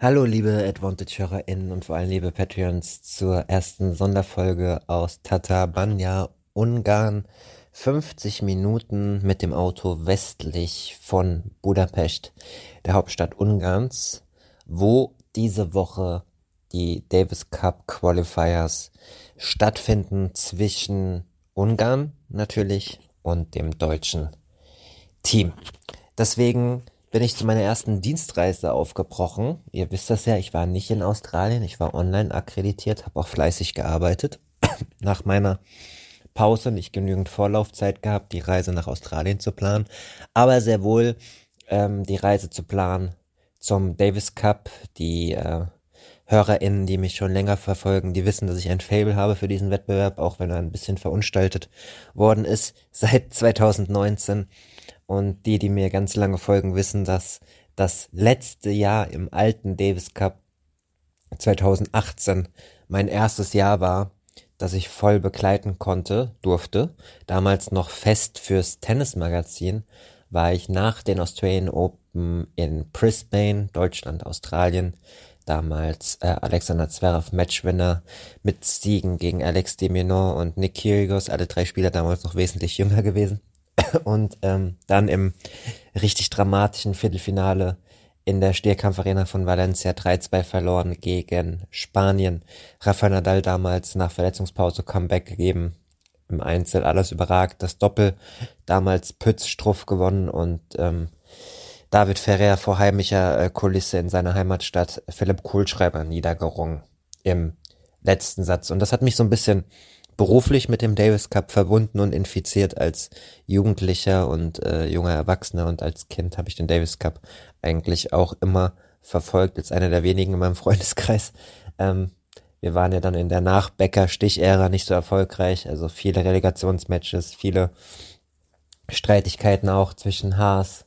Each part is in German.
Hallo liebe Advantage-HörerInnen und vor allem liebe Patreons zur ersten Sonderfolge aus Tatabanya, Ungarn. 50 Minuten mit dem Auto westlich von Budapest, der Hauptstadt Ungarns, wo diese Woche die Davis Cup Qualifiers stattfinden zwischen Ungarn natürlich und dem deutschen Team. Deswegen bin ich zu meiner ersten Dienstreise aufgebrochen. Ihr wisst das ja, ich war nicht in Australien, ich war online akkreditiert, habe auch fleißig gearbeitet. Nach meiner Pause nicht genügend Vorlaufzeit gehabt, die Reise nach Australien zu planen, aber sehr wohl ähm, die Reise zu planen zum Davis Cup. Die äh, HörerInnen, die mich schon länger verfolgen, die wissen, dass ich ein Fable habe für diesen Wettbewerb, auch wenn er ein bisschen verunstaltet worden ist seit 2019. Und die, die mir ganz lange folgen, wissen, dass das letzte Jahr im alten Davis Cup 2018 mein erstes Jahr war, das ich voll begleiten konnte, durfte. Damals noch fest fürs Tennismagazin war ich nach den Australian Open in Brisbane, Deutschland, Australien. Damals äh, Alexander Zverev Matchwinner mit Siegen gegen Alex de und Nick Kyrgios, alle drei Spieler damals noch wesentlich jünger gewesen und ähm, dann im richtig dramatischen Viertelfinale in der Stierkampfarena von Valencia 3-2 verloren gegen Spanien. Rafael Nadal damals nach Verletzungspause Comeback gegeben. Im Einzel alles überragt. Das Doppel damals Pütz Struff gewonnen und ähm, David Ferrer vor heimischer äh, Kulisse in seiner Heimatstadt Philipp Kohlschreiber niedergerungen im letzten Satz. Und das hat mich so ein bisschen beruflich mit dem Davis Cup verbunden und infiziert als Jugendlicher und äh, junger Erwachsener und als Kind habe ich den Davis Cup eigentlich auch immer verfolgt, als einer der wenigen in meinem Freundeskreis. Ähm, wir waren ja dann in der Nachbäcker-Stich-Ära nicht so erfolgreich, also viele Relegationsmatches, viele Streitigkeiten auch zwischen Haas,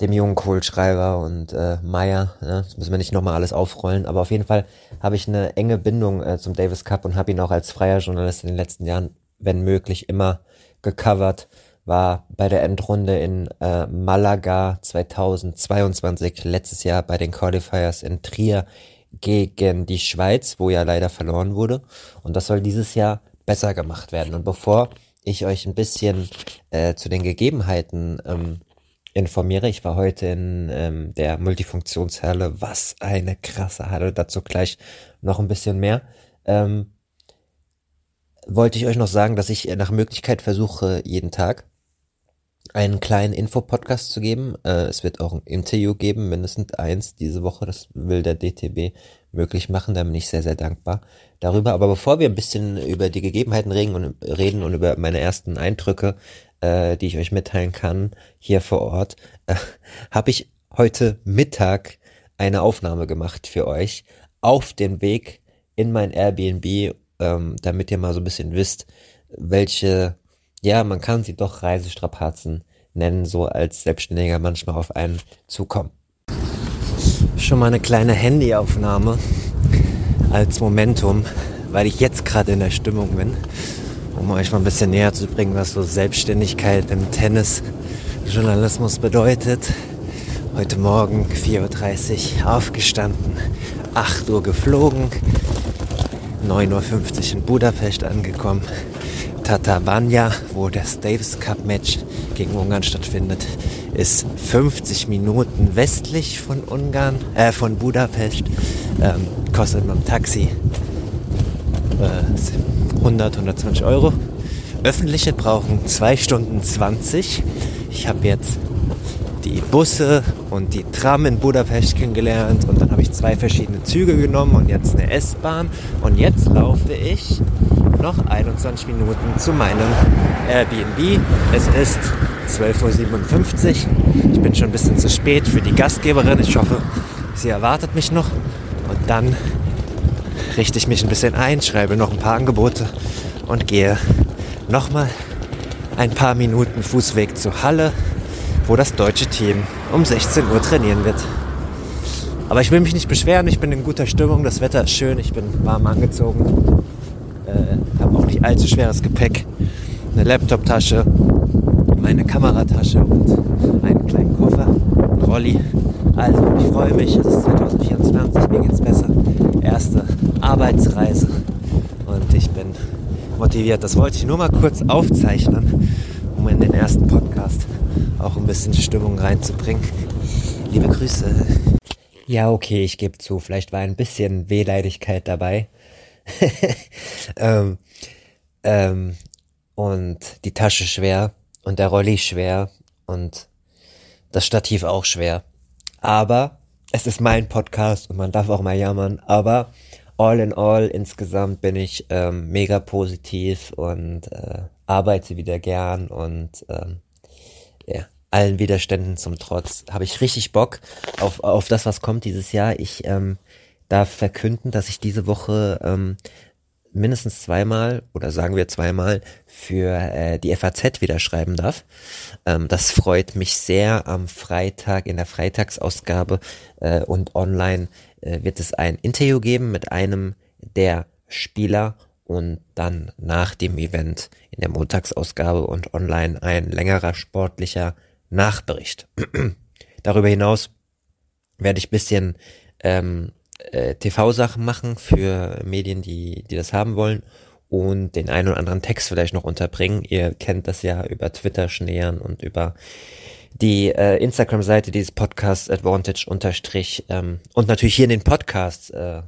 dem jungen Kohlschreiber und äh, Meyer. Ne? Das müssen wir nicht nochmal alles aufrollen, aber auf jeden Fall habe ich eine enge Bindung äh, zum Davis Cup und habe ihn auch als freier Journalist in den letzten Jahren, wenn möglich, immer gecovert. War bei der Endrunde in äh, Malaga 2022, letztes Jahr bei den Qualifiers in Trier gegen die Schweiz, wo ja leider verloren wurde. Und das soll dieses Jahr besser gemacht werden. Und bevor ich euch ein bisschen äh, zu den Gegebenheiten ähm, informiere. Ich war heute in ähm, der Multifunktionshalle. Was eine krasse Halle. Dazu gleich noch ein bisschen mehr. Ähm, wollte ich euch noch sagen, dass ich nach Möglichkeit versuche, jeden Tag einen kleinen Infopodcast zu geben. Äh, es wird auch ein Interview geben, mindestens eins diese Woche. Das will der DTB möglich machen. Da bin ich sehr, sehr dankbar darüber. Aber bevor wir ein bisschen über die Gegebenheiten reden und, reden und über meine ersten Eindrücke, äh, die ich euch mitteilen kann, hier vor Ort, äh, habe ich heute Mittag eine Aufnahme gemacht für euch auf dem Weg in mein Airbnb, ähm, damit ihr mal so ein bisschen wisst, welche, ja, man kann sie doch Reisestrapazen nennen, so als Selbstständiger manchmal auf einen zukommen. Schon mal eine kleine Handyaufnahme als Momentum, weil ich jetzt gerade in der Stimmung bin um euch mal ein bisschen näher zu bringen, was so Selbstständigkeit im Tennisjournalismus bedeutet. Heute Morgen 4.30 Uhr aufgestanden, 8 Uhr geflogen, 9.50 Uhr in Budapest angekommen. Tatabanya, wo das Davis Cup Match gegen Ungarn stattfindet, ist 50 Minuten westlich von Ungarn, äh, von Budapest. Ähm, kostet mit dem Taxi äh, 100, 120 Euro. Öffentliche brauchen 2 Stunden 20. Ich habe jetzt die Busse und die Tram in Budapest kennengelernt und dann habe ich zwei verschiedene Züge genommen und jetzt eine S-Bahn und jetzt laufe ich noch 21 Minuten zu meinem Airbnb. Es ist 12.57 Uhr. Ich bin schon ein bisschen zu spät für die Gastgeberin. Ich hoffe, Sie erwartet mich noch und dann richte ich mich ein bisschen ein, schreibe noch ein paar Angebote und gehe nochmal ein paar Minuten Fußweg zur Halle, wo das deutsche Team um 16 Uhr trainieren wird. Aber ich will mich nicht beschweren, ich bin in guter Stimmung, das Wetter ist schön, ich bin warm angezogen, äh, habe auch nicht allzu schweres Gepäck, eine Laptoptasche, meine Kameratasche und einen kleinen Koffer, einen Rolli. Also, ich freue mich, es ist 2024, mir geht's besser. Erste Arbeitsreise und ich bin motiviert. Das wollte ich nur mal kurz aufzeichnen, um in den ersten Podcast auch ein bisschen Stimmung reinzubringen. Liebe Grüße. Ja, okay, ich gebe zu, vielleicht war ein bisschen Wehleidigkeit dabei. ähm, ähm, und die Tasche schwer und der Rolli schwer und das Stativ auch schwer. Aber es ist mein Podcast und man darf auch mal jammern. Aber all in all insgesamt bin ich ähm, mega positiv und äh, arbeite wieder gern und ähm, ja, allen Widerständen zum Trotz habe ich richtig Bock auf, auf das, was kommt dieses Jahr. Ich ähm, darf verkünden, dass ich diese Woche ähm, mindestens zweimal oder sagen wir zweimal für äh, die FAZ wieder schreiben darf. Ähm, das freut mich sehr. Am Freitag in der Freitagsausgabe äh, und online äh, wird es ein Interview geben mit einem der Spieler und dann nach dem Event in der Montagsausgabe und online ein längerer sportlicher Nachbericht. Darüber hinaus werde ich bisschen ähm, äh, TV-Sachen machen für Medien, die, die das haben wollen und den einen oder anderen Text vielleicht noch unterbringen. Ihr kennt das ja über Twitter Schneern und über die äh, Instagram-Seite dieses Podcasts Advantage unterstrich ähm, und natürlich hier in den Podcasts äh,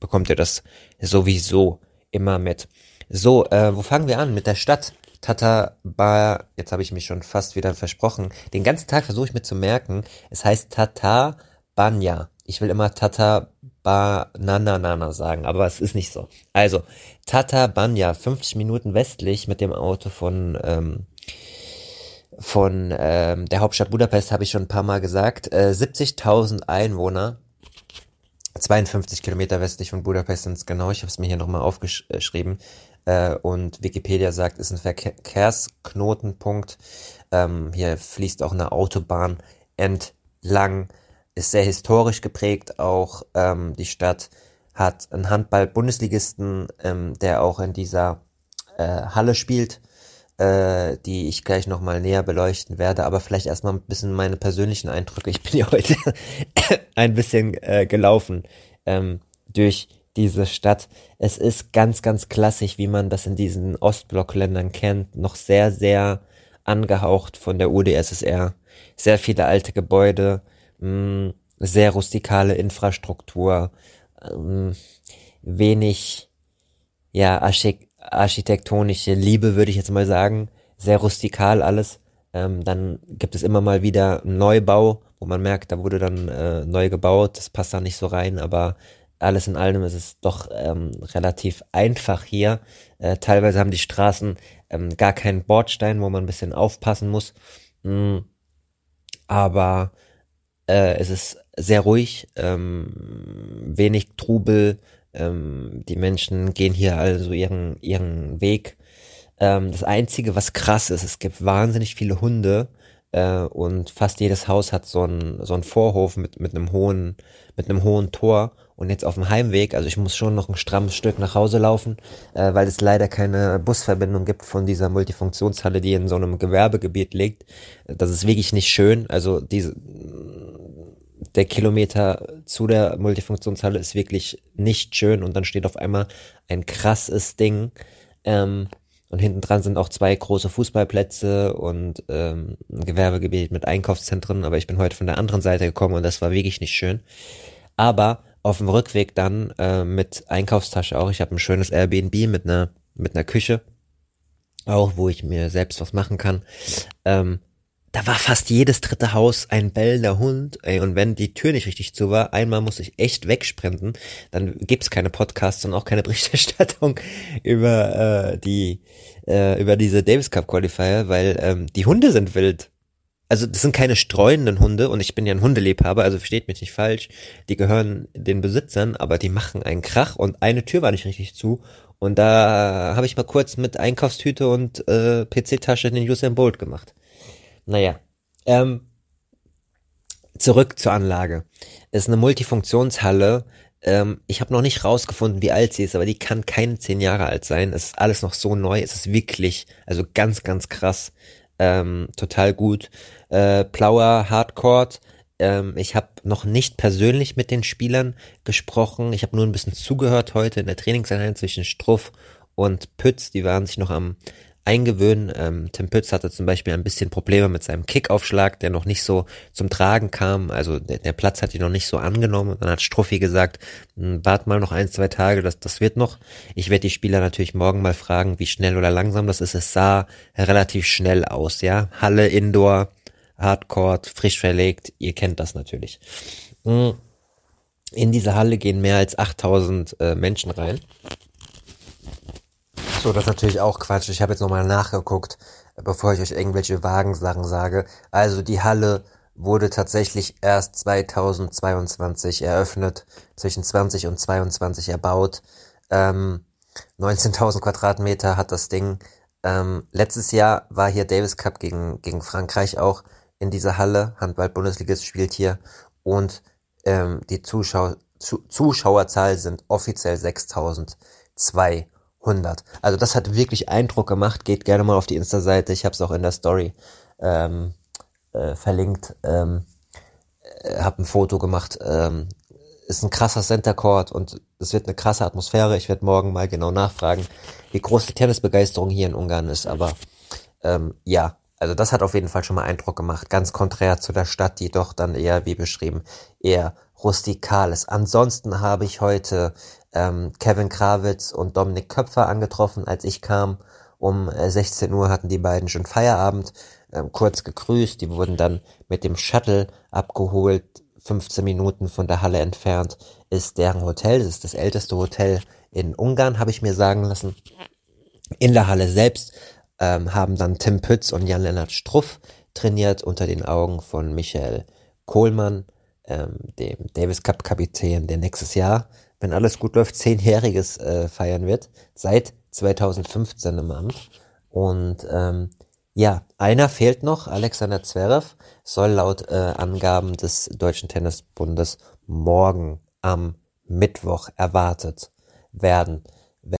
bekommt ihr das sowieso immer mit. So, äh, wo fangen wir an? Mit der Stadt. Tata Ba, jetzt habe ich mich schon fast wieder versprochen. Den ganzen Tag versuche ich mir zu merken, es heißt Tata Banya. Ich will immer Tata Bananana sagen, aber es ist nicht so. Also, Tata Banya, 50 Minuten westlich mit dem Auto von, ähm, von ähm, der Hauptstadt Budapest, habe ich schon ein paar Mal gesagt. Äh, 70.000 Einwohner, 52 Kilometer westlich von Budapest sind es genau. Ich habe es mir hier nochmal aufgeschrieben. Äh, und Wikipedia sagt, ist ein Verkehrsknotenpunkt. Ähm, hier fließt auch eine Autobahn entlang ist sehr historisch geprägt. Auch ähm, die Stadt hat einen Handball-Bundesligisten, ähm, der auch in dieser äh, Halle spielt, äh, die ich gleich nochmal näher beleuchten werde. Aber vielleicht erstmal ein bisschen meine persönlichen Eindrücke. Ich bin ja heute ein bisschen äh, gelaufen ähm, durch diese Stadt. Es ist ganz, ganz klassisch, wie man das in diesen Ostblockländern kennt. Noch sehr, sehr angehaucht von der UdSSR. Sehr viele alte Gebäude, mh, mm, sehr rustikale Infrastruktur, ähm, wenig ja architektonische Liebe würde ich jetzt mal sagen, sehr rustikal alles. Ähm, dann gibt es immer mal wieder Neubau, wo man merkt, da wurde dann äh, neu gebaut, das passt da nicht so rein, aber alles in allem ist es doch ähm, relativ einfach hier. Äh, teilweise haben die Straßen ähm, gar keinen Bordstein, wo man ein bisschen aufpassen muss. Mm, aber äh, es ist sehr ruhig, ähm, wenig Trubel. Ähm, die Menschen gehen hier also ihren, ihren Weg. Ähm, das Einzige, was krass ist, es gibt wahnsinnig viele Hunde äh, und fast jedes Haus hat so einen so einen Vorhof mit, mit einem hohen, mit einem hohen Tor. Und jetzt auf dem Heimweg, also ich muss schon noch ein strammes Stück nach Hause laufen, äh, weil es leider keine Busverbindung gibt von dieser Multifunktionshalle, die in so einem Gewerbegebiet liegt. Das ist wirklich nicht schön. Also diese der Kilometer zu der Multifunktionshalle ist wirklich nicht schön und dann steht auf einmal ein krasses Ding. Ähm, und hinten dran sind auch zwei große Fußballplätze und ähm, ein Gewerbegebiet mit Einkaufszentren, aber ich bin heute von der anderen Seite gekommen und das war wirklich nicht schön. Aber auf dem Rückweg dann äh, mit Einkaufstasche auch. Ich habe ein schönes Airbnb mit einer mit einer Küche auch, wo ich mir selbst was machen kann. Ähm, da war fast jedes dritte Haus ein bellender Hund, ey, und wenn die Tür nicht richtig zu war, einmal musste ich echt wegsprinten, dann gibt's keine Podcasts und auch keine Berichterstattung über äh, die äh, über diese Davis Cup Qualifier, weil ähm, die Hunde sind wild. also das sind keine streunenden Hunde und ich bin ja ein Hundeliebhaber, also versteht mich nicht falsch. Die gehören den Besitzern, aber die machen einen Krach und eine Tür war nicht richtig zu. Und da habe ich mal kurz mit Einkaufstüte und äh, PC-Tasche den Usain Bolt gemacht. Naja, ähm, zurück zur Anlage. Es ist eine Multifunktionshalle. Ähm, ich habe noch nicht rausgefunden, wie alt sie ist, aber die kann keine zehn Jahre alt sein. Es ist alles noch so neu. Es ist wirklich, also ganz, ganz krass. Ähm, total gut. Äh, Plauer, Hardcore. Ähm, ich habe noch nicht persönlich mit den Spielern gesprochen. Ich habe nur ein bisschen zugehört heute in der Trainingseinheit zwischen Struff und Pütz. Die waren sich noch am eingewöhnen. Ähm, Tim Pütz hatte zum Beispiel ein bisschen Probleme mit seinem Kickaufschlag, der noch nicht so zum Tragen kam. Also der, der Platz hat ihn noch nicht so angenommen. Und dann hat Struffi gesagt, hm, wart mal noch ein, zwei Tage, das, das wird noch. Ich werde die Spieler natürlich morgen mal fragen, wie schnell oder langsam das ist. Es sah relativ schnell aus, ja. Halle, Indoor, Hardcore, frisch verlegt. Ihr kennt das natürlich. Hm. In diese Halle gehen mehr als 8000 äh, Menschen rein. So, das ist natürlich auch Quatsch. Ich habe jetzt nochmal nachgeguckt, bevor ich euch irgendwelche Wagensachen sage. Also die Halle wurde tatsächlich erst 2022 eröffnet, zwischen 20 und 22 erbaut. Ähm, 19.000 Quadratmeter hat das Ding. Ähm, letztes Jahr war hier Davis Cup gegen, gegen Frankreich auch in dieser Halle. Handball-Bundesliga spielt hier. Und ähm, die Zuschau Zu Zuschauerzahl sind offiziell 6.200. 100. Also das hat wirklich Eindruck gemacht. Geht gerne mal auf die Insta-Seite. Ich habe es auch in der Story ähm, äh, verlinkt. Ähm, äh, habe ein Foto gemacht. Ähm, ist ein krasser Center Court und es wird eine krasse Atmosphäre. Ich werde morgen mal genau nachfragen, wie groß die Tennisbegeisterung hier in Ungarn ist. Aber ähm, ja, also das hat auf jeden Fall schon mal Eindruck gemacht. Ganz konträr zu der Stadt, die doch dann eher, wie beschrieben, eher rustikal ist. Ansonsten habe ich heute ähm, Kevin Krawitz und Dominik Köpfer angetroffen, als ich kam. Um 16 äh, Uhr hatten die beiden schon Feierabend, ähm, kurz gegrüßt. Die wurden dann mit dem Shuttle abgeholt. 15 Minuten von der Halle entfernt ist deren Hotel. Das ist das älteste Hotel in Ungarn, habe ich mir sagen lassen. In der Halle selbst ähm, haben dann Tim Pütz und Jan-Lennart Struff trainiert unter den Augen von Michael Kohlmann, ähm, dem Davis Cup Kapitän, der nächstes Jahr wenn alles gut läuft, zehnjähriges äh, feiern wird, seit 2015 im Amt. Und ähm, ja, einer fehlt noch, Alexander Zverev, soll laut äh, Angaben des Deutschen Tennisbundes morgen am Mittwoch erwartet werden.